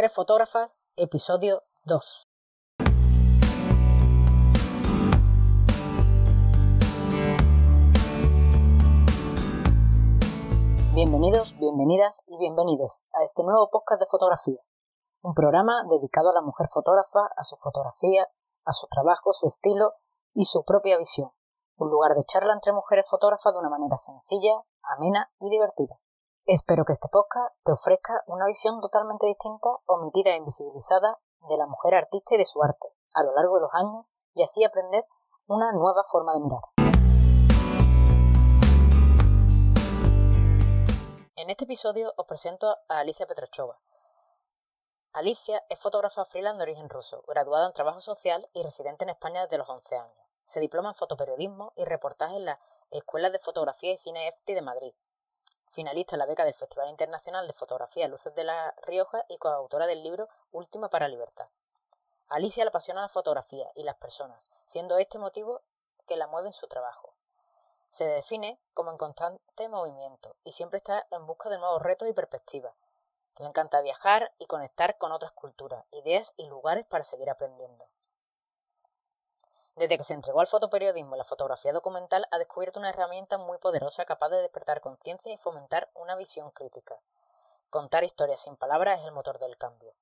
Mujeres Fotógrafas, episodio 2. Bienvenidos, bienvenidas y bienvenides a este nuevo podcast de fotografía, un programa dedicado a la mujer fotógrafa, a su fotografía, a su trabajo, su estilo y su propia visión, un lugar de charla entre mujeres fotógrafas de una manera sencilla, amena y divertida. Espero que este podcast te ofrezca una visión totalmente distinta, omitida e invisibilizada de la mujer artista y de su arte a lo largo de los años y así aprender una nueva forma de mirar. En este episodio os presento a Alicia Petrochova. Alicia es fotógrafa freelance de origen ruso, graduada en trabajo social y residente en España desde los 11 años. Se diploma en fotoperiodismo y reportaje en la Escuela de Fotografía y Cine EFTI de Madrid finalista en la beca del Festival Internacional de Fotografía Luces de la Rioja y coautora del libro Última para Libertad. Alicia le apasiona la fotografía y las personas, siendo este motivo que la mueve en su trabajo. Se define como en constante movimiento y siempre está en busca de nuevos retos y perspectivas. Le encanta viajar y conectar con otras culturas, ideas y lugares para seguir aprendiendo. Desde que se entregó al fotoperiodismo la fotografía documental, ha descubierto una herramienta muy poderosa capaz de despertar conciencia y fomentar una visión crítica. Contar historias sin palabras es el motor del cambio.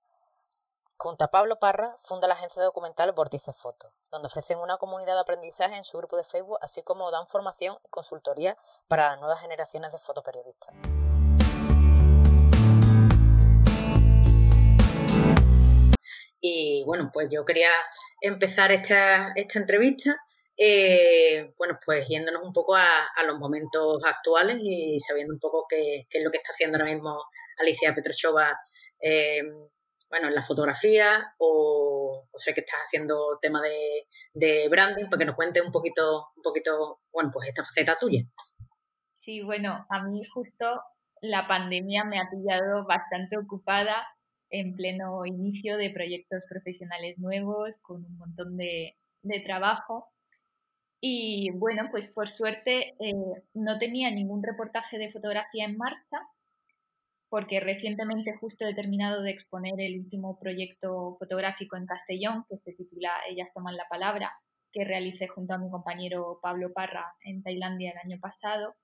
Junto a Pablo Parra, funda la agencia documental Vortice Foto, donde ofrecen una comunidad de aprendizaje en su grupo de Facebook, así como dan formación y consultoría para las nuevas generaciones de fotoperiodistas. Y bueno, pues yo quería empezar esta, esta entrevista, eh, bueno, pues yéndonos un poco a, los momentos actuales y sabiendo un poco qué, es lo que está haciendo ahora mismo Alicia Petrochova, eh, bueno, en la fotografía o, o sé que estás haciendo tema de, de branding, para que nos cuentes un poquito, un poquito, bueno, pues esta faceta tuya. Sí, bueno, a mí justo la pandemia me ha pillado bastante ocupada en pleno inicio de proyectos profesionales nuevos, con un montón de, trabajo. Y bueno, pues por suerte eh, no tenía ningún reportaje de fotografía en marcha, porque recientemente justo he terminado de exponer el último proyecto fotográfico en Castellón, que se titula Ellas toman la palabra, que realicé junto a mi compañero Pablo Parra en Tailandia el año pasado.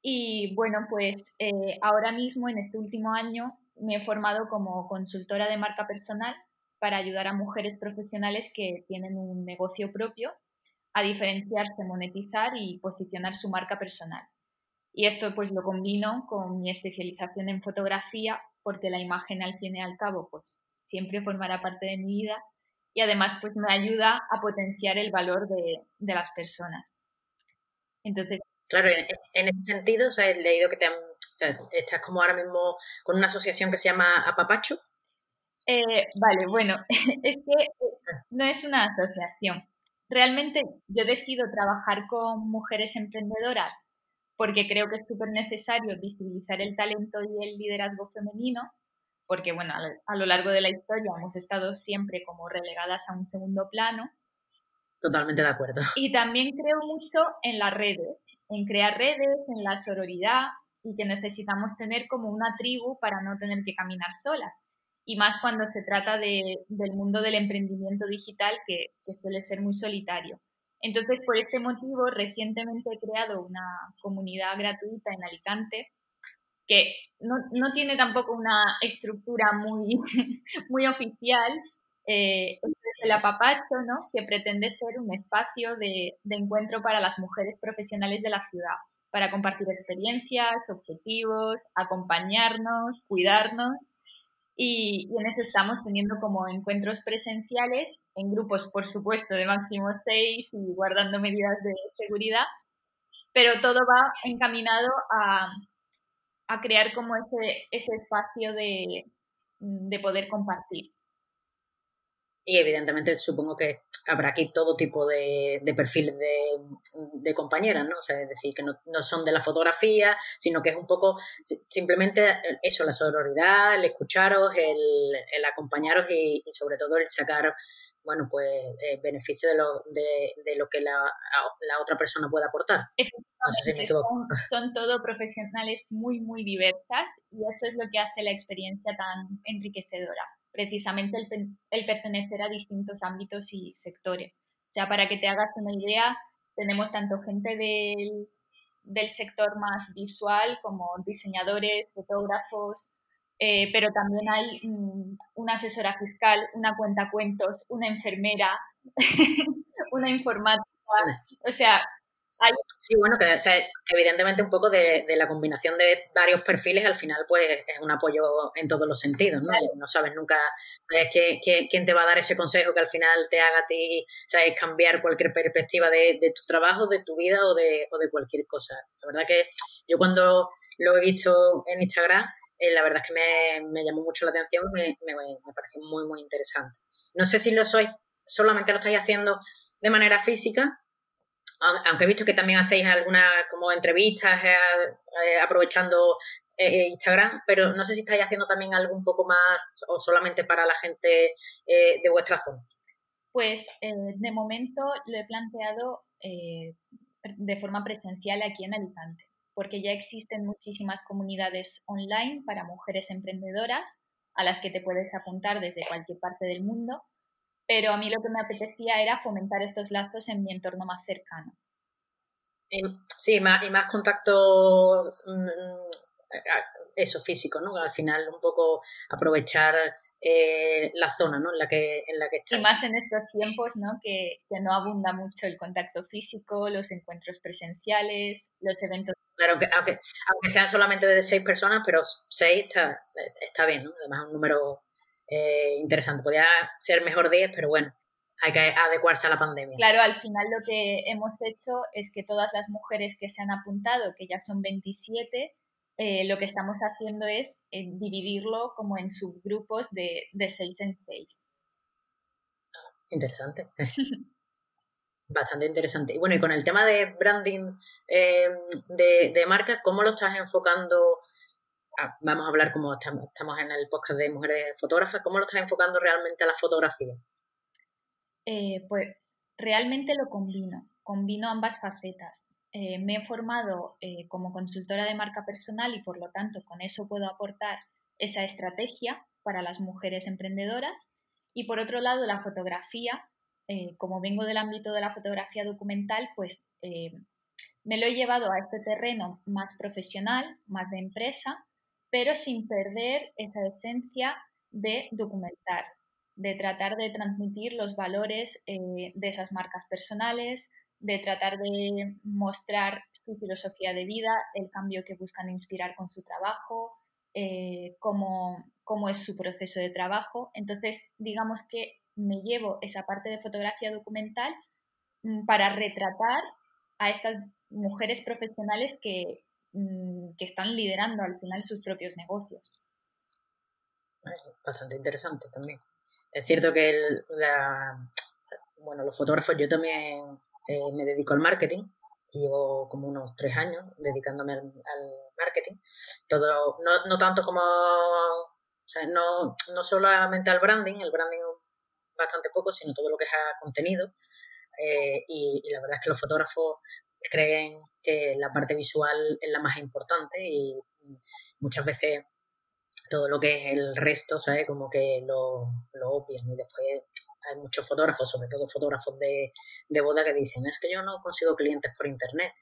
Y bueno, pues eh, ahora mismo, en este último año, me he formado como consultora de marca personal para ayudar a mujeres profesionales que tienen un negocio propio a diferenciarse, monetizar y posicionar su marca personal. Y esto pues lo combino con mi especialización en fotografía porque la imagen al fin y al cabo pues siempre formará parte de mi vida y además pues me ayuda a potenciar el valor de, las personas. Entonces... Claro, en, ese sentido, o he leído que te han estás como ahora mismo con una asociación que se llama Apapacho. Eh, vale, bueno, es que eh, no es una asociación. Realmente yo decido trabajar con mujeres emprendedoras porque creo que es súper necesario visibilizar el talento y el liderazgo femenino, porque bueno, a lo largo de la historia hemos estado siempre como relegadas a un segundo plano. Totalmente de acuerdo. Y también creo mucho en las redes, en crear redes, en la sororidad, y que necesitamos tener como una tribu para no tener que caminar solas. Y más cuando se trata de, del mundo del emprendimiento digital, que, suele ser muy solitario. Entonces, por este motivo, recientemente he creado una comunidad gratuita en Alicante que no, no tiene tampoco una estructura muy, muy oficial. Eh, es el apapacho, ¿no? que pretende ser un espacio de, de encuentro para las mujeres profesionales de la ciudad para compartir experiencias, objetivos, acompañarnos, cuidarnos. Y, en eso estamos teniendo como encuentros presenciales, en grupos, por supuesto, de máximo seis y guardando medidas de seguridad, pero todo va encaminado a, a crear como ese, ese espacio de, de poder compartir. Y evidentemente supongo que habrá aquí todo tipo de, perfiles de, compañeras, ¿no? O sea, es decir, que no, son de la fotografía, sino que es un poco simplemente eso, la sororidad, el escucharos, el, acompañaros y, sobre todo el sacar, bueno, pues eh, beneficio de lo, de, lo que la, la, otra persona puede aportar. No sé si me equivoco. Son, son, todo profesionales muy, muy diversas y eso es lo que hace la experiencia tan enriquecedora, precisamente el, el pertenecer a distintos ámbitos y sectores. O sea, para que te hagas una idea, tenemos tanto gente del, del sector más visual como diseñadores, fotógrafos, eh, pero también hay mm, una asesora fiscal, una cuentacuentos, una enfermera, una informática, o sea... Sí, bueno, que, evidentemente un poco de, la combinación de varios perfiles al final pues es un apoyo en todos los sentidos, ¿no? No sabes nunca quién te va a dar ese consejo que al final te haga a ti ¿sabes? cambiar cualquier perspectiva de, tu trabajo, de tu vida o de, o de cualquier cosa. La verdad que yo cuando lo he visto en Instagram eh, la verdad es que me, llamó mucho la atención y me, me, pareció muy, muy interesante. No sé si lo sois, solamente lo estáis haciendo de manera física, aunque he visto que también hacéis algunas como entrevistas eh, eh, aprovechando Instagram, pero no sé si estáis haciendo también algo un poco más o solamente para la gente de vuestra zona. Pues de momento lo he planteado de forma presencial aquí en Alicante porque ya existen muchísimas comunidades online para mujeres emprendedoras a las que te puedes apuntar desde cualquier parte del mundo, pero a mí lo que me apetecía era fomentar estos lazos en mi entorno más cercano. Sí, más, y más contacto, mm, eso físico, ¿no? Al final un poco aprovechar eh, la zona ¿no? en, la que, en la que está. Y más en estos tiempos, ¿no? Que, que, no abunda mucho el contacto físico, los encuentros presenciales, los eventos. Claro, aunque, aunque sean solamente de seis personas, pero seis está, está bien, ¿no? Además, un número eh, interesante. Podría ser mejor diez, pero bueno, hay que adecuarse a la pandemia. Claro, al final lo que hemos hecho es que todas las mujeres que se han apuntado, que ya son 27, eh, lo que estamos haciendo es eh, dividirlo como en subgrupos de, de seis en seis. Interesante. Bastante interesante. Y bueno, y con el tema de branding em, de, marca, ¿cómo lo estás enfocando? Vamos a hablar como estamos, en el podcast de mujeres fotógrafas, ¿cómo lo estás enfocando realmente a la fotografía? Eh, pues realmente lo combino, combino ambas facetas. Eh, me he formado eh, como consultora de marca personal y por lo tanto con eso puedo aportar esa estrategia para las mujeres emprendedoras. Y por otro lado, la fotografía, como vengo del ámbito de la fotografía documental, pues me lo he llevado a este terreno más profesional, más de empresa, pero sin perder esa esencia de documentar, de tratar de transmitir los valores de esas marcas personales, de tratar de mostrar su filosofía de vida, el cambio que buscan inspirar con su trabajo, eh, cómo, es su proceso de trabajo. Entonces, digamos que me llevo esa parte de fotografía documental mm, para retratar a estas mujeres profesionales que, que están liderando al final sus propios negocios. Bastante interesante también. Es cierto que bueno, los fotógrafos, yo también eh, me dedico al marketing y llevo como unos tres años dedicándome al, marketing. Todo, no, no, tanto como, o sea, no, no solamente al branding, el branding bastante poco, sino todo lo que es a contenido. Eh, y, la verdad es que los fotógrafos creen que la parte visual es la más importante y muchas veces todo lo que es el resto, ¿sabes? Como que lo, lo obvian y después hay muchos fotógrafos, sobre todo fotógrafos de, boda, que dicen, es que yo no consigo clientes por internet.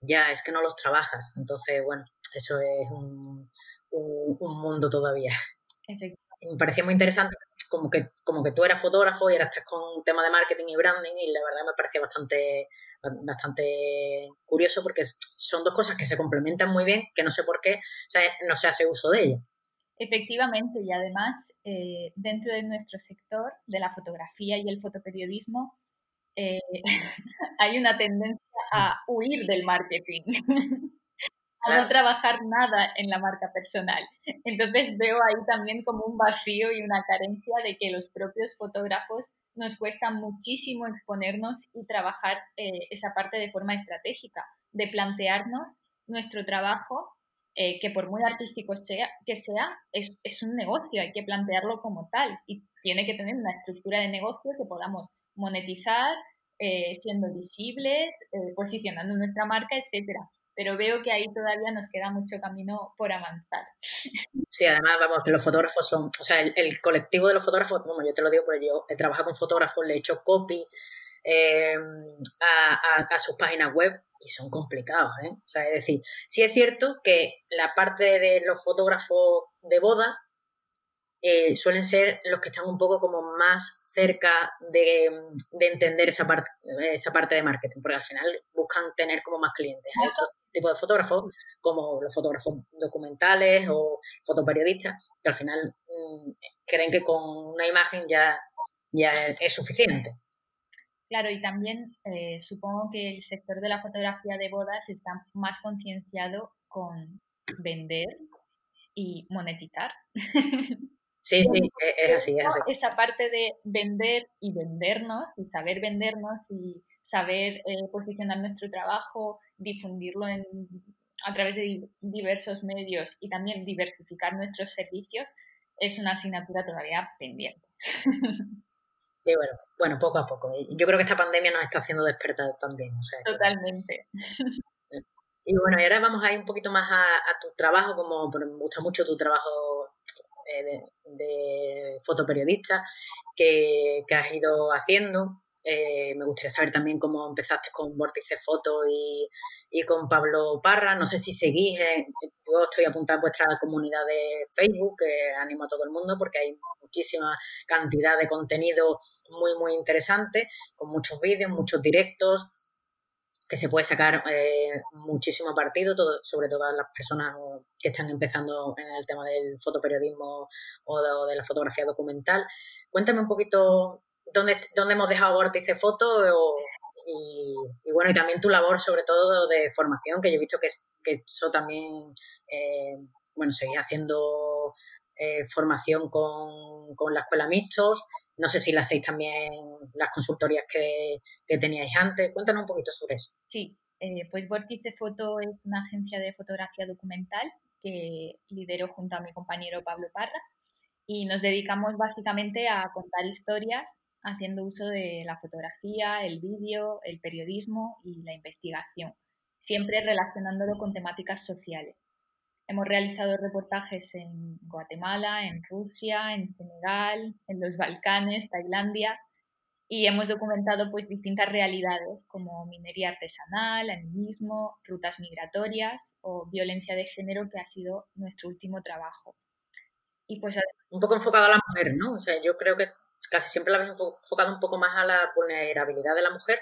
Ya, es que no los trabajas. Entonces, bueno, eso es un, mundo todavía. Me parecía muy interesante como que, como que tú eras fotógrafo y eras con tema de marketing y branding y la verdad me parecía bastante, bastante curioso porque son dos cosas que se complementan muy bien, que no sé por qué no se hace uso de ello. Efectivamente, y además, eh, dentro de nuestro sector de la fotografía y el fotoperiodismo, eh, hay una tendencia a huir del marketing, a no trabajar nada en la marca personal. Entonces veo ahí también como un vacío y una carencia de que los propios fotógrafos nos cuesta muchísimo exponernos y trabajar eh, esa parte de forma estratégica, de plantearnos nuestro trabajo eh, que por muy artístico sea, que sea, es, es, un negocio, hay que plantearlo como tal y tiene que tener una estructura de negocio que podamos monetizar, eh, siendo visibles, eh, posicionando nuestra marca, etcétera. Pero veo que ahí todavía nos queda mucho camino por avanzar. Sí, además, vamos, que los fotógrafos son, o sea, el, colectivo de los fotógrafos, bueno, yo te lo digo porque yo he trabajado con fotógrafos, le he hecho copy eh, a, sus páginas web y son complicados, ¿eh? O sea, es decir, sí es cierto que la parte de los fotógrafos de boda eh, suelen ser los que están un poco como más cerca de, entender esa parte, esa parte de marketing, porque al final buscan tener como más clientes a estos tipos de fotógrafos, como los fotógrafos documentales o fotoperiodistas, que al final mm, creen que con una imagen ya, ya es suficiente. Claro, y también eh, supongo que el sector de la fotografía de bodas está más concienciado con vender y monetizar. Sí, sí, e, es así, es así. Esa parte de vender y vendernos, y saber vendernos y saber eh, posicionar nuestro trabajo, difundirlo en, a través de diversos medios y también diversificar nuestros servicios, es una asignatura todavía pendiente. Sí, bueno, bueno, poco a poco. Yo creo que esta pandemia nos está haciendo despertar también. Totalmente. Y bueno, y ahora vamos a ir un poquito más a, a tu trabajo, como me gusta mucho tu trabajo eh, de, fotoperiodista que, has ido haciendo. Eh, me gustaría saber también cómo empezaste con Vórtice Foto y, con Pablo Parra. No sé si seguís, yo estoy apuntada a vuestra comunidad de Facebook, que animo a todo el mundo porque hay muchísima cantidad de contenido muy, muy interesante, con muchos vídeos, muchos directos, que se puede sacar eh, muchísimo partido, sobre todo las personas que están empezando en el tema del fotoperiodismo o de, la fotografía documental. Cuéntame un poquito dónde, dónde hemos dejado Vórtice Foto y, bueno, y también tu labor sobre todo de formación, que yo he visto que, que eso también, eh, bueno, seguís haciendo eh, formación con, con la Escuela Mixtos no sé si las hacéis también las consultorías que, teníais antes. Cuéntanos un poquito sobre eso. Sí, eh, pues Vórtice Foto es una agencia de fotografía documental que lidero junto a mi compañero Pablo Parra y nos dedicamos básicamente a contar historias haciendo uso de la fotografía, el vídeo, el periodismo y la investigación, siempre relacionándolo con temáticas sociales. Hemos realizado reportajes en Guatemala, en Rusia, en Senegal, en los Balcanes, Tailandia y hemos documentado pues distintas realidades como minería artesanal, animismo, rutas migratorias o violencia de género que ha sido nuestro último trabajo. Y pues un poco enfocado a la mujer, ¿no? O sea, yo creo que casi siempre la habéis enfocado un poco más a la vulnerabilidad de la mujer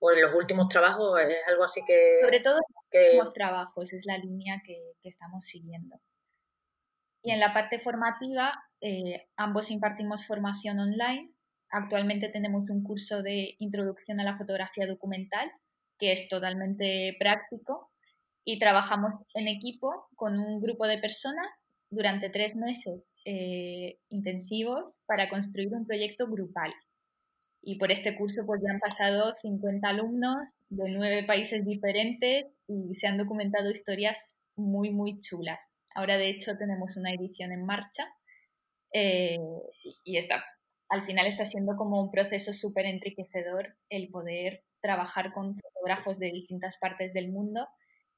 o en los últimos trabajos es algo así que... Sobre todo en los últimos trabajos, es la línea que, estamos siguiendo. Y en la parte formativa, eh, ambos impartimos formación online. Actualmente tenemos un curso de introducción a la fotografía documental, que es totalmente práctico, y trabajamos en equipo con un grupo de personas durante tres meses eh, intensivos para construir un proyecto grupal y por este curso pues ya han pasado 50 alumnos de nueve países diferentes y se han documentado historias muy, muy chulas. Ahora de hecho tenemos una edición en marcha eh, y está, al final está siendo como un proceso súper enriquecedor el poder trabajar con fotógrafos de distintas partes del mundo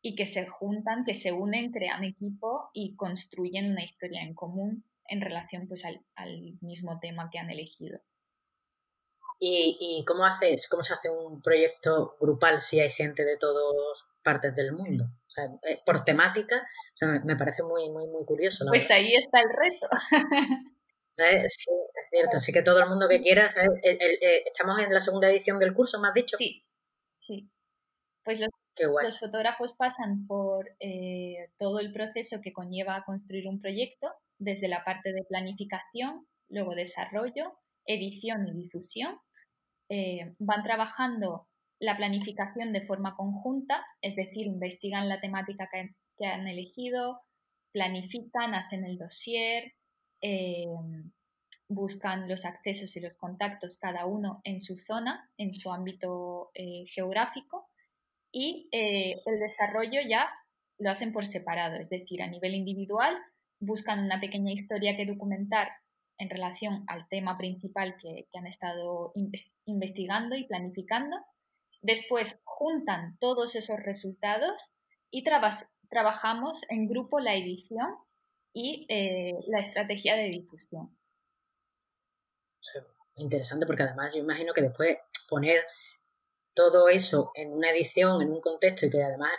y que se juntan, que se unen, crean equipo y construyen una historia en común en relación pues al mismo tema que han elegido. ¿Y, cómo haces, cómo se hace un proyecto grupal si hay gente de todas partes del mundo? O sea, eh, por temática, o sea, me, parece muy, muy, muy curioso. pues ahí está el reto. Sí, es cierto. Así que todo el mundo que quiera, estamos en la segunda edición del curso, ¿me has dicho? Sí, sí. Pues los, fotógrafos pasan por eh, todo el proceso que conlleva construir un proyecto, desde la parte de planificación, luego desarrollo, edición y difusión, eh, van trabajando la planificación de forma conjunta, es decir, investigan la temática que, han elegido, planifican, hacen el dossier, eh, buscan los accesos y los contactos cada uno en su zona, en su ámbito eh, geográfico y el desarrollo ya lo hacen por separado, es decir, a nivel individual buscan una pequeña historia que documentar en relación al tema principal que, han estado investigando y planificando. Después juntan todos esos resultados y trabajamos en grupo la edición y eh, la estrategia de difusión. interesante porque además yo imagino que después poner todo eso en una edición, en un contexto y que además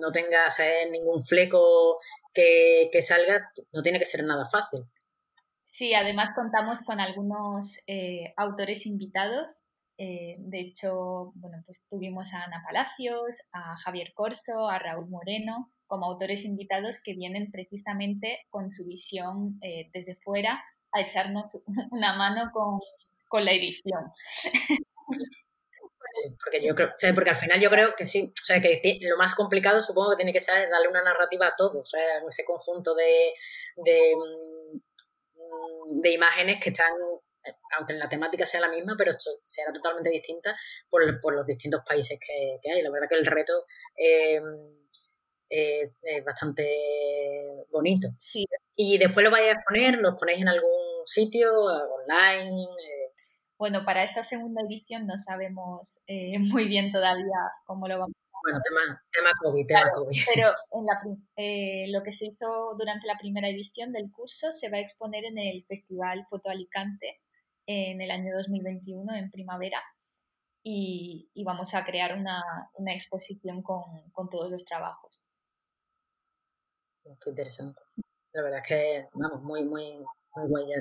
no tenga ningún fleco que, salga, no tiene que ser nada fácil. Sí, además contamos con algunos eh, autores invitados. Eh, de hecho, bueno, pues tuvimos a Ana Palacios, a Javier Corso, a Raúl Moreno, como autores invitados que vienen precisamente con su visión eh, desde fuera a echarnos una mano con, con la edición. porque yo creo, porque al final yo creo que sí, o sea, que lo más complicado supongo que tiene que ser darle una narrativa a todo, o sea, ese conjunto de, de, mm, de imágenes que están, aunque la temática sea la misma, pero será totalmente distinta por, por los distintos países que, hay. La verdad que el reto eh, es bastante bonito. Y después lo vais a exponer, lo ponéis en algún sitio, online. Eh, bueno, para esta segunda edición no sabemos eh, muy bien todavía cómo lo vamos. Bueno, tema, tema COVID, tema COVID. Pero en la, eh, lo que se hizo durante la primera edición del curso se va a exponer en el Festival Foto Alicante en el año 2021, en primavera, y, y vamos a crear una, una exposición con, con, todos los trabajos. Qué interesante. La verdad es que, vamos, muy, muy,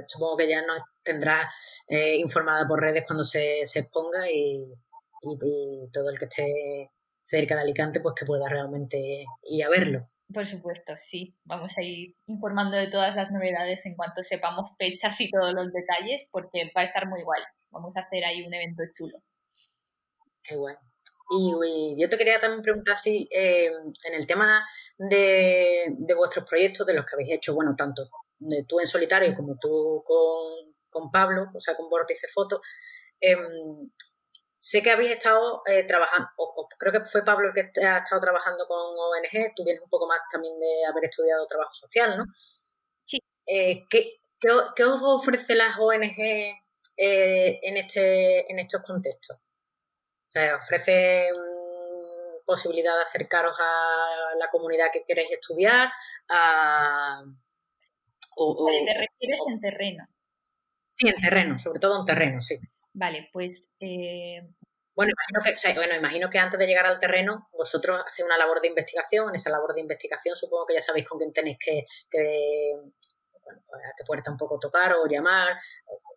Supongo que ya nos tendrá eh, informada por redes cuando se, exponga y, todo el que esté cerca de Alicante pues que pueda realmente ir a verlo. Por supuesto, sí. Vamos a ir informando de todas las novedades en cuanto sepamos fechas y todos los detalles porque va a estar muy igual. Vamos a hacer ahí un evento chulo. Qué bueno. Y, yo te quería también preguntar si eh, en el tema de, de, vuestros proyectos, de los que habéis hecho, bueno, tanto tú en solitario como tú con, Pablo, o sea, con Vórtice Foto, em, sé que habéis estado eh, trabajando, o, creo que fue Pablo el que ha estado trabajando con ONG, tú vienes un poco más también de haber estudiado trabajo social, ¿no? Sí. Eh, ¿qué, os ofrece las ONG eh, en, este, en estos contextos? O sea, ofrece mm, posibilidad de acercaros a la comunidad que queréis estudiar, a o, ¿Te refieres en terreno? Sí, en terreno, sobre todo en terreno, sí. Vale, pues... Eh, bueno, imagino que, bueno, imagino que antes de llegar al terreno, vosotros hacéis una labor de investigación. En esa labor de investigación supongo que ya sabéis con quién tenéis que, que bueno, pues, a qué puerta un poco tocar o llamar,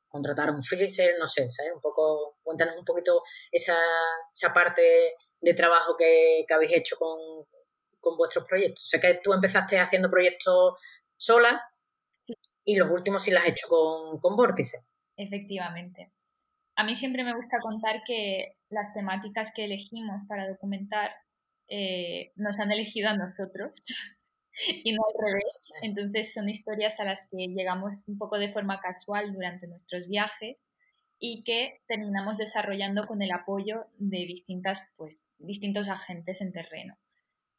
contratar un freezer, no sé, ¿sabes? Un poco, cuéntanos un poquito esa, esa parte de trabajo que, que habéis hecho con, con vuestros proyectos. Sé que tú empezaste haciendo proyectos sola, y los últimos sí las has hecho con, con Vórtice. Efectivamente. A mí siempre me gusta contar que las temáticas que elegimos para documentar eh, nos han elegido a nosotros y no al revés. Entonces son historias a las que llegamos un poco de forma casual durante nuestros viajes y que terminamos desarrollando con el apoyo de distintas, pues, distintos agentes en terreno.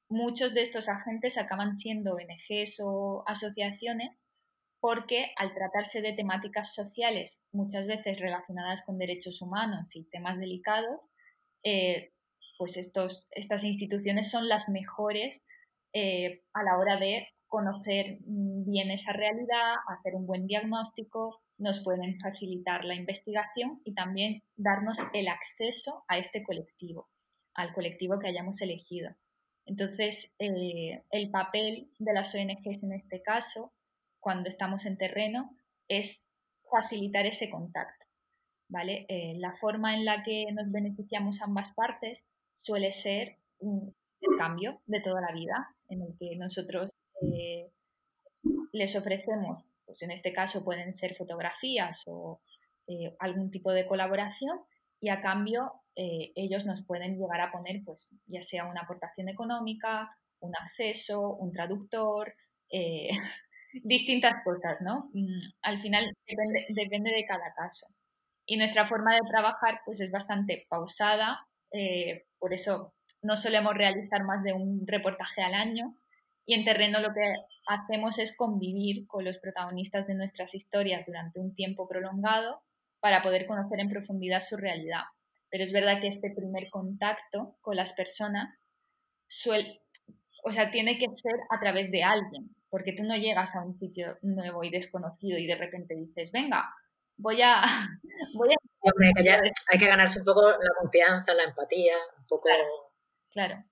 Muchos de estos agentes acaban siendo ONGs o asociaciones porque al tratarse de temáticas sociales muchas veces relacionadas con derechos humanos y temas delicados, eh, pues estos, estas instituciones son las mejores eh, a la hora de conocer mm, bien esa realidad, hacer un buen diagnóstico, nos pueden facilitar la investigación y también darnos el acceso a este colectivo, al colectivo que hayamos elegido. Entonces, eh, el papel de las ONGs en este caso cuando estamos en terreno es facilitar ese contacto. ¿vale? Eh, la forma en la que nos beneficiamos ambas partes suele ser un cambio de toda la vida, en el que nosotros eh, les ofrecemos, pues en este caso pueden ser fotografías o eh, algún tipo de colaboración, y a cambio ellos nos pueden llegar a poner, pues ya sea una aportación económica, un acceso, un traductor, distintas cosas, ¿no? Mm, al final depende, de cada caso. Y nuestra forma de trabajar pues es bastante pausada, eh, por eso no solemos realizar más de un reportaje al año Y en terreno lo que hacemos es convivir con los protagonistas de nuestras historias durante un tiempo prolongado para poder conocer en profundidad su realidad. Pero es verdad que este primer contacto con las personas suele, o sea, tiene que ser a través de alguien, porque tú no llegas a un sitio nuevo y desconocido y de repente dices, venga, voy a... Voy a... hay, que ganarse un poco la confianza, la empatía, un poco... Claro.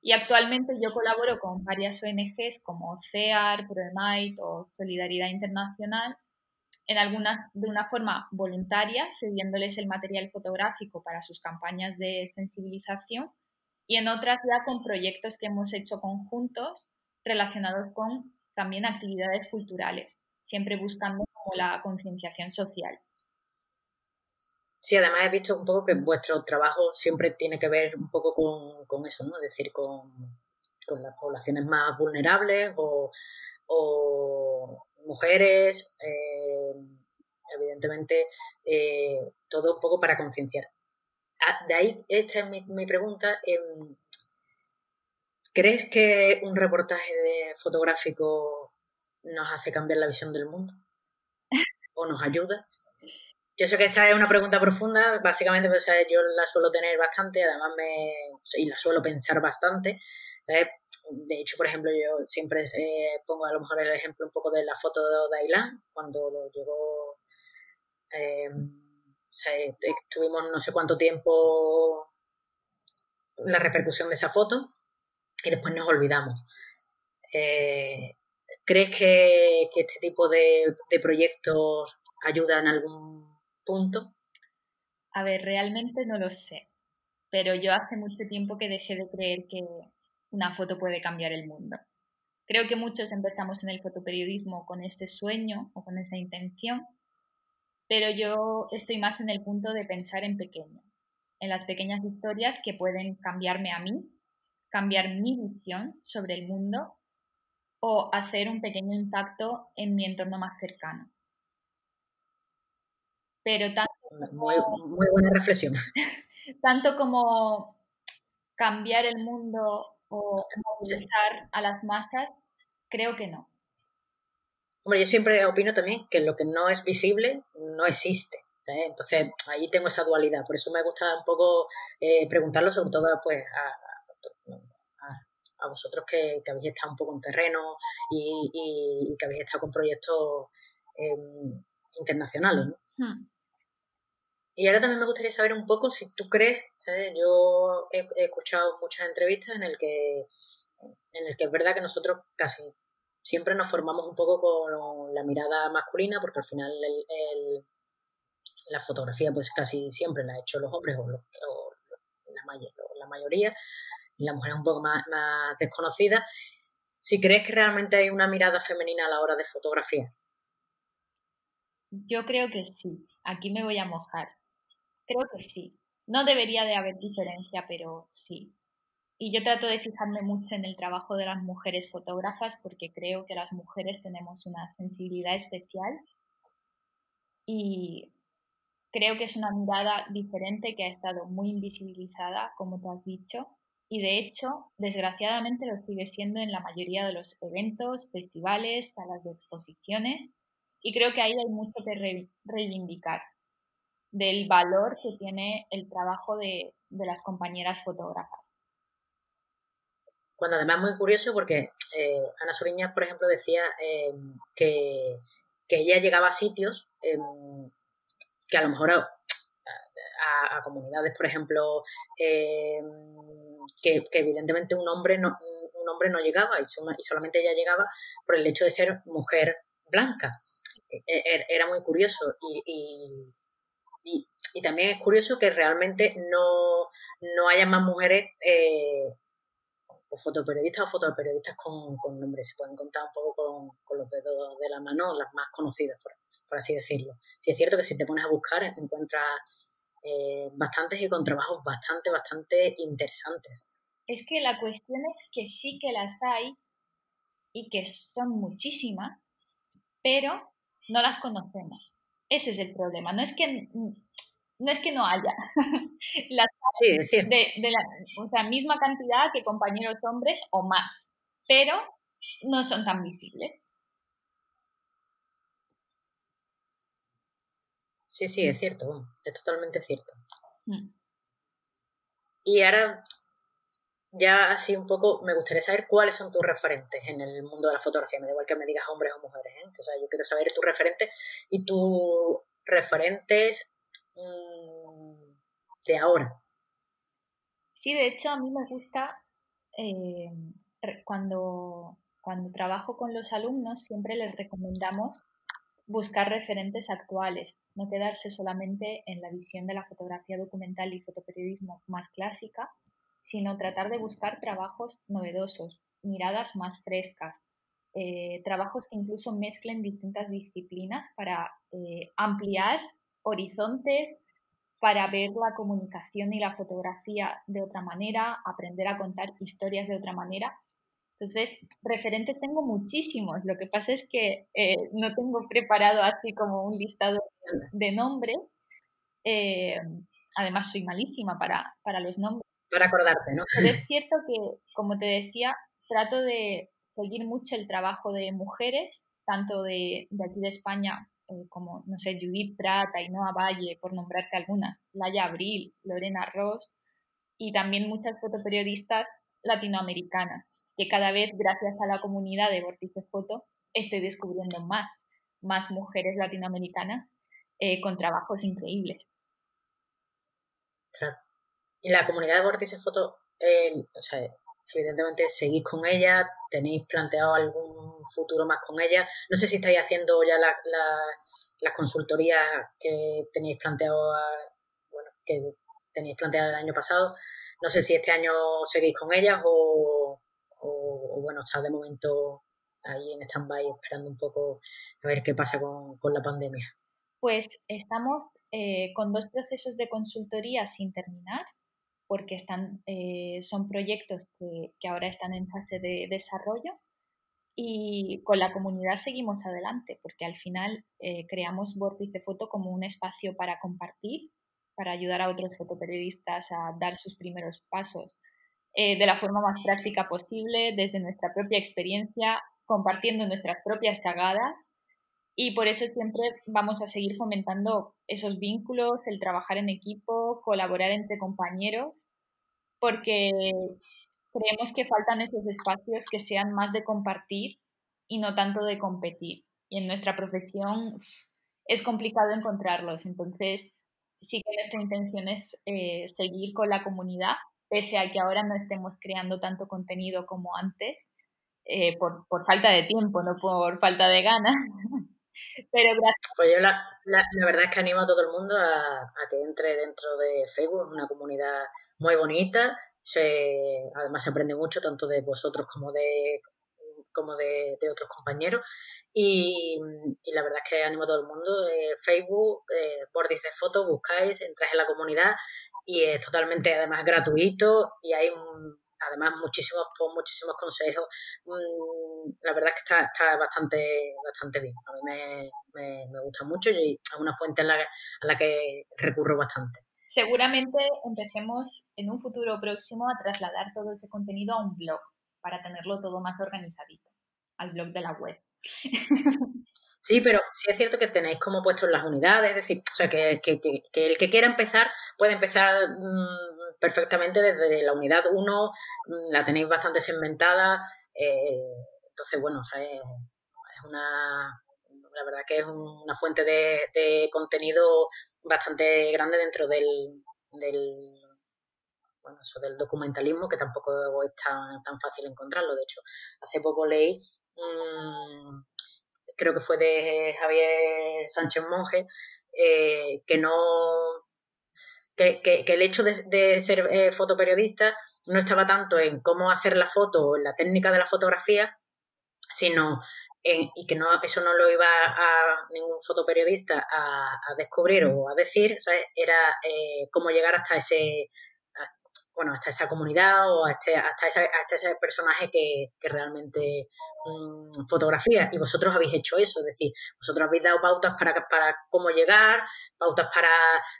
Y actualmente yo colaboro con varias ONGs como CEAR, ProEmite o Solidaridad Internacional en algunas de una forma voluntaria, cediéndoles el material fotográfico para sus campañas de sensibilización y en otras ya con proyectos que hemos hecho conjuntos relacionados con también actividades culturales, siempre buscando como la concienciación social. Sí, además he visto un poco que vuestro trabajo siempre tiene que ver un poco con, eso, ¿no? Es decir, con, las poblaciones más vulnerables o, mujeres, eh, evidentemente, eh, todo un poco para concienciar. De ahí, esta es mi, pregunta. Em, ¿Crees que un reportaje fotográfico nos hace cambiar la visión del mundo? ¿O nos ayuda? Yo sé que esta es una pregunta profunda, básicamente pues, yo la suelo tener bastante, además me, y la suelo pensar bastante. De hecho, por ejemplo, yo siempre eh, pongo a lo mejor el ejemplo un poco de la foto de Ailán, cuando lo llegó eh, tuvimos no sé cuánto tiempo la repercusión de esa foto y después nos olvidamos. Eh, ¿Crees que, este tipo de, de proyectos ayuda en algún punto? A ver, realmente no lo sé, pero yo hace mucho tiempo que dejé de creer que una foto puede cambiar el mundo. Creo que muchos empezamos en el fotoperiodismo con este sueño o con esa intención pero yo estoy más en el punto de pensar en pequeño, en las pequeñas historias que pueden cambiarme a mí, cambiar mi visión sobre el mundo o hacer un pequeño impacto en mi entorno más cercano. Pero tanto muy, muy buena reflexión. Tanto como cambiar el mundo o movilizar a las masas, creo que no. Hombre, yo siempre opino también que lo que no es visible no existe. Entonces, ahí tengo esa dualidad. Por eso me gusta un poco eh, preguntarlo, sobre todo pues, a, a, vosotros que, habéis estado un poco en terreno y, que habéis estado con proyectos em, internacionales. Hmm. Y ahora también me gustaría saber un poco si tú crees, yo he, he, escuchado muchas entrevistas en el que en el que es verdad que nosotros casi siempre nos formamos un poco con la mirada masculina, porque al final la fotografía pues casi siempre la han hecho los hombres o, la, mayoría, y la mujer es un poco más, desconocida. Si crees que realmente hay una mirada femenina a la hora de fotografía. Yo creo que sí. Aquí me voy a mojar. Creo que sí. No debería de haber diferencia, pero sí. Y yo trato de fijarme mucho en el trabajo de las mujeres fotógrafas porque creo que las mujeres tenemos una sensibilidad especial. Y creo que es una mirada diferente que ha estado muy invisibilizada, como tú has dicho, y de hecho, desgraciadamente lo sigue siendo en la mayoría de los eventos, festivales, salas de exposiciones, y creo que ahí hay mucho que reivindicar del valor que tiene el trabajo de, de las compañeras fotógrafas cuando además es muy curioso porque eh, Ana Soriñas, por ejemplo, decía em, que, ella llegaba a sitios em, que a lo mejor a, comunidades, por ejemplo, em, que, evidentemente un hombre no, un hombre no llegaba y, solamente ella llegaba por el hecho de ser mujer blanca. E, e, era muy curioso y, y, también es curioso que realmente no, no haya más mujeres eh, fotoperiodistas o fotoperiodistas con, con nombre. Se pueden contar un poco con, los dedos de la mano, las más conocidas, por, así decirlo. Si es cierto que si te pones a buscar encuentras eh, bastantes y con trabajos bastante, bastante interesantes. Es que la cuestión es que sí que las hay y que son muchísimas, pero no las conocemos. Ese es el problema. No es que no es que no haya. la, sí, es de, de, la o sea, misma cantidad que compañeros hombres o más. Pero no son tan visibles. Sí, sí, es cierto, es totalmente cierto. Mm. Y ahora, ya así un poco, me gustaría saber cuáles son tus referentes en el mundo de la fotografía. Me da igual que me digas hombres o mujeres, ¿eh? Entonces, yo quiero saber tus referentes y tus referentes de ahora. Sí, de hecho, a mí me gusta eh, cuando, cuando trabajo con los alumnos, siempre les recomendamos buscar referentes actuales, no quedarse solamente en la visión de la fotografía documental y fotoperiodismo más clásica, sino tratar de buscar trabajos novedosos, miradas más frescas, eh, trabajos que incluso mezclen distintas disciplinas para eh, ampliar horizontes, para ver la comunicación y la fotografía de otra manera, aprender a contar historias de otra manera entonces, referentes tengo muchísimos. Lo que pasa es que eh, no tengo preparado así como un listado de nombres. Eh, además, soy malísima para, para los nombres. Para acordarte, ¿no? Pero es cierto que, como te decía, trato de seguir mucho el trabajo de mujeres, tanto de, de aquí de España eh, como, no sé, Judith Prat, Ainhoa Valle, por nombrarte algunas, Laia Abril, Lorena Ross, y también muchas fotoperiodistas latinoamericanas que cada vez, gracias a la comunidad de Vórtice Foto, estoy descubriendo más, más mujeres latinoamericanas eh, con trabajos increíbles. Claro. Y la comunidad de Vórtice Foto, o sea, evidentemente seguís con ella, tenéis planteado algún futuro más con ella. No sé si estáis haciendo ya las consultorías que tenéis planteado, bueno, que tenéis planteado el año pasado. No sé si este año seguís con ellas o, o, bueno, está de momento ahí en stand-by esperando un poco a ver qué pasa con, la pandemia? Pues estamos eh, con dos procesos de consultoría sin terminar, porque están, eh, son proyectos que, ahora están en fase de desarrollo y con la comunidad seguimos adelante, porque al final eh, creamos Vórtice Foto como un espacio para compartir, para ayudar a otros fotoperiodistas a dar sus primeros pasos eh, de la forma más práctica posible, desde nuestra propia experiencia, compartiendo nuestras propias cagadas. Y por eso siempre vamos a seguir fomentando esos vínculos, el trabajar en equipo, colaborar entre compañeros, porque creemos que faltan esos espacios que sean más de compartir y no tanto de competir. Y en nuestra profesión es complicado encontrarlos. Entonces, sí que nuestra intención es eh, seguir con la comunidad pese a que ahora no estemos creando tanto contenido como antes, eh, por, falta de tiempo, no por falta de ganas. Pero gracias. Pues yo la, verdad es que animo a todo el mundo a, que entre dentro de Facebook, una comunidad muy bonita, se, además se aprende mucho tanto de vosotros como de como de, otros compañeros y, la verdad es que animo a todo el mundo eh, Facebook, eh, Bordis de Fotos, buscáis, entráis en la comunidad y es totalmente además gratuito y hay además muchísimos muchísimos consejos. Mm, la verdad es que está, bastante, bastante bien. A mí me, gusta mucho y es una fuente a la, a la que recurro bastante. Seguramente empecemos en un futuro próximo a trasladar todo ese contenido a un blog para tenerlo todo más organizadito, al blog de la web. Sí, pero sí es cierto que tenéis como puestos las unidades, es decir, o sea, que, el que quiera empezar puede empezar mm, perfectamente desde la unidad 1, mm, la tenéis bastante segmentada, eh, entonces, bueno, o sea, es, una, la verdad que es una fuente de, contenido bastante grande dentro del, bueno, eso del documentalismo, que tampoco es tan, fácil encontrarlo. De hecho, hace poco leí mmm, creo que fue de Javier Sánchez Monge, eh, que no. Que, el hecho de, ser eh, fotoperiodista no estaba tanto en cómo hacer la foto o en la técnica de la fotografía, sino en, y que no, eso no lo iba a ningún fotoperiodista a, descubrir o a decir, era eh, cómo llegar hasta ese, bueno, hasta esa comunidad o este, hasta, hasta ese personaje que, realmente mm, fotografía. Y vosotros habéis hecho eso, es decir, vosotros habéis dado pautas para, para cómo llegar, pautas para,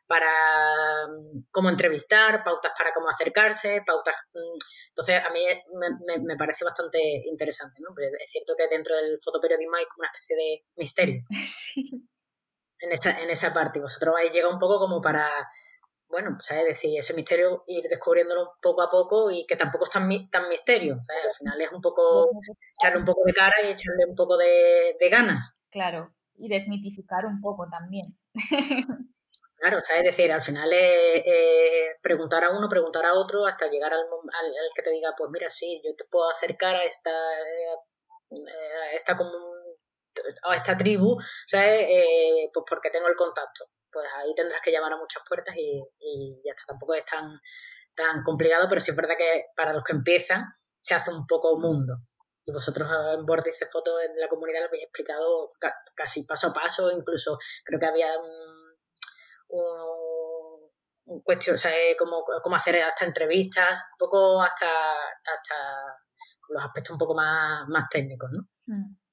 para mm, cómo entrevistar, pautas para cómo acercarse, pautas... Mm, entonces, a mí me, me, parece bastante interesante, ¿no? es cierto que dentro del fotoperiodismo hay como una especie de misterio. En esa, en esa parte. Vosotros habéis llegado un poco como para bueno, ¿sabes? decir, ese misterio, ir descubriéndolo poco a poco y que tampoco es tan, tan misterio, Al final es un poco echarle un poco de cara y echarle un poco de, ganas. Claro, y desmitificar un poco también. Claro, ¿sabes? es decir, al final es, preguntar a uno, preguntar a otro, hasta llegar al, al, que te diga, pues mira, sí, yo te puedo acercar a esta, a esta, a esta tribu, ¿sabes? Eh, pues porque tengo el contacto pues ahí tendrás que llamar a muchas puertas y, ya está, tampoco es tan, tan complicado, pero sí es verdad que para los que empiezan se hace un poco mundo. Y vosotros en Vórtice Foto en la comunidad lo habéis explicado casi paso a paso, incluso creo que había un, un, cuestión, o sea, cómo, cómo, hacer hasta entrevistas, un poco hasta, hasta los aspectos un poco más, más técnicos, ¿no? Mm.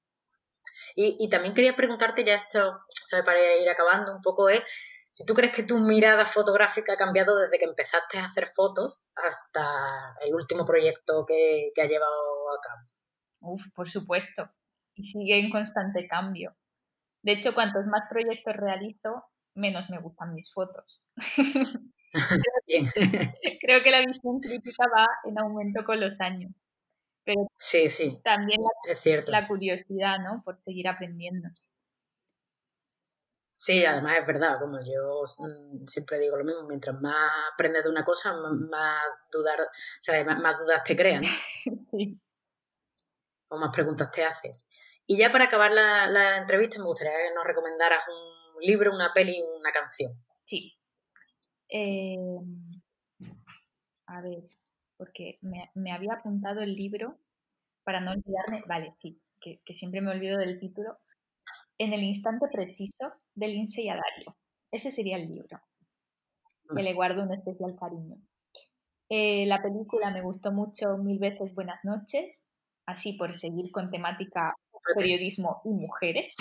Y, y, también quería preguntarte ya esto, para ir acabando un poco, es si tú crees que tu mirada fotográfica ha cambiado desde que empezaste a hacer fotos hasta el último proyecto que, que ha llevado a cabo. Uf, por supuesto. Y sigue en constante cambio. De hecho, cuantos más proyectos realizo, menos me gustan mis fotos. Creo que la visión crítica va en aumento con los años. Pero sí, sí. también la, es cierto. la curiosidad, ¿no? Por seguir aprendiendo. Sí, además es verdad, como yo mm, siempre digo lo mismo, mientras más aprendes de una cosa, más dudar, o sea, más, dudas te crean. O más preguntas te haces. Y ya para acabar la, entrevista, me gustaría que nos recomendaras un libro, una peli una canción. Sí. Em, a ver, porque me, había apuntado el libro para no olvidarme. Vale, sí, que, que siempre me olvido del título en el instante preciso de Lindsay Dario. Ese sería el libro, que mm. le guardo un especial cariño. Eh, la película me gustó mucho, Mil veces Buenas noches, así por seguir con temática periodismo y mujeres.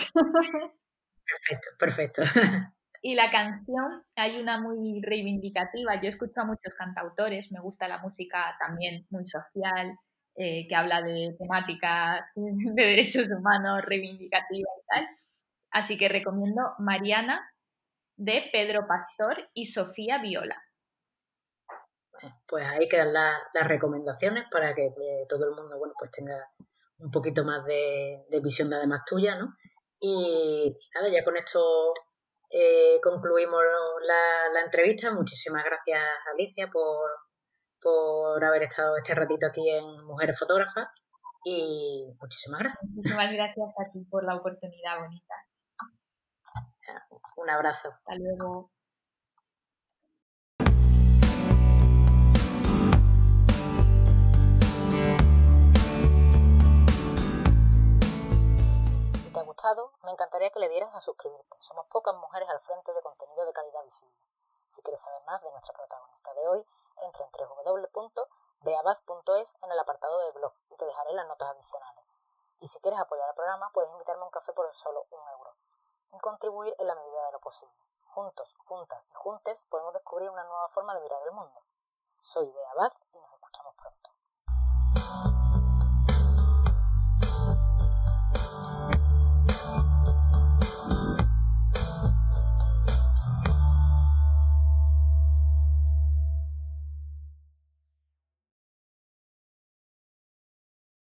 Perfecto, perfecto. Y la canción, hay una muy reivindicativa. Yo escucho a muchos cantautores, me gusta la música también muy social, eh, que habla de temáticas de derechos humanos, reivindicativa y tal. Así que recomiendo Mariana de Pedro Pastor y Sofía Viola. Pues ahí quedan las recomendaciones para que todo el mundo bueno, pues tenga un poquito más de, visión de además tuya, ¿no? Y nada, ya con esto eh, concluimos la, la, entrevista. Muchísimas gracias, Alicia, por, por haber estado este ratito aquí en Mujeres Fotógrafas. Y muchísimas gracias. Muchísimas gracias a ti por la oportunidad bonita. Un abrazo. Hasta luego. Me encantaría que le dieras a suscribirte. Somos pocas mujeres al frente de contenido de calidad visible. Si quieres saber más de nuestra protagonista de hoy, entra en www.beabaz.es en el apartado de blog y te dejaré las notas adicionales. Y si quieres apoyar el programa, puedes invitarme a un café por solo un euro y contribuir en la medida de lo posible. Juntos, juntas y juntes podemos descubrir una nueva forma de mirar el mundo. Soy Bea Baz y nos